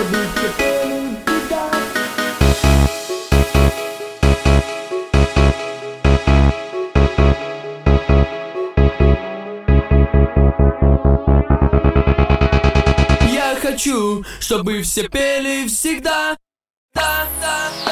Я хочу, чтобы все пели всегда. Да, да, да.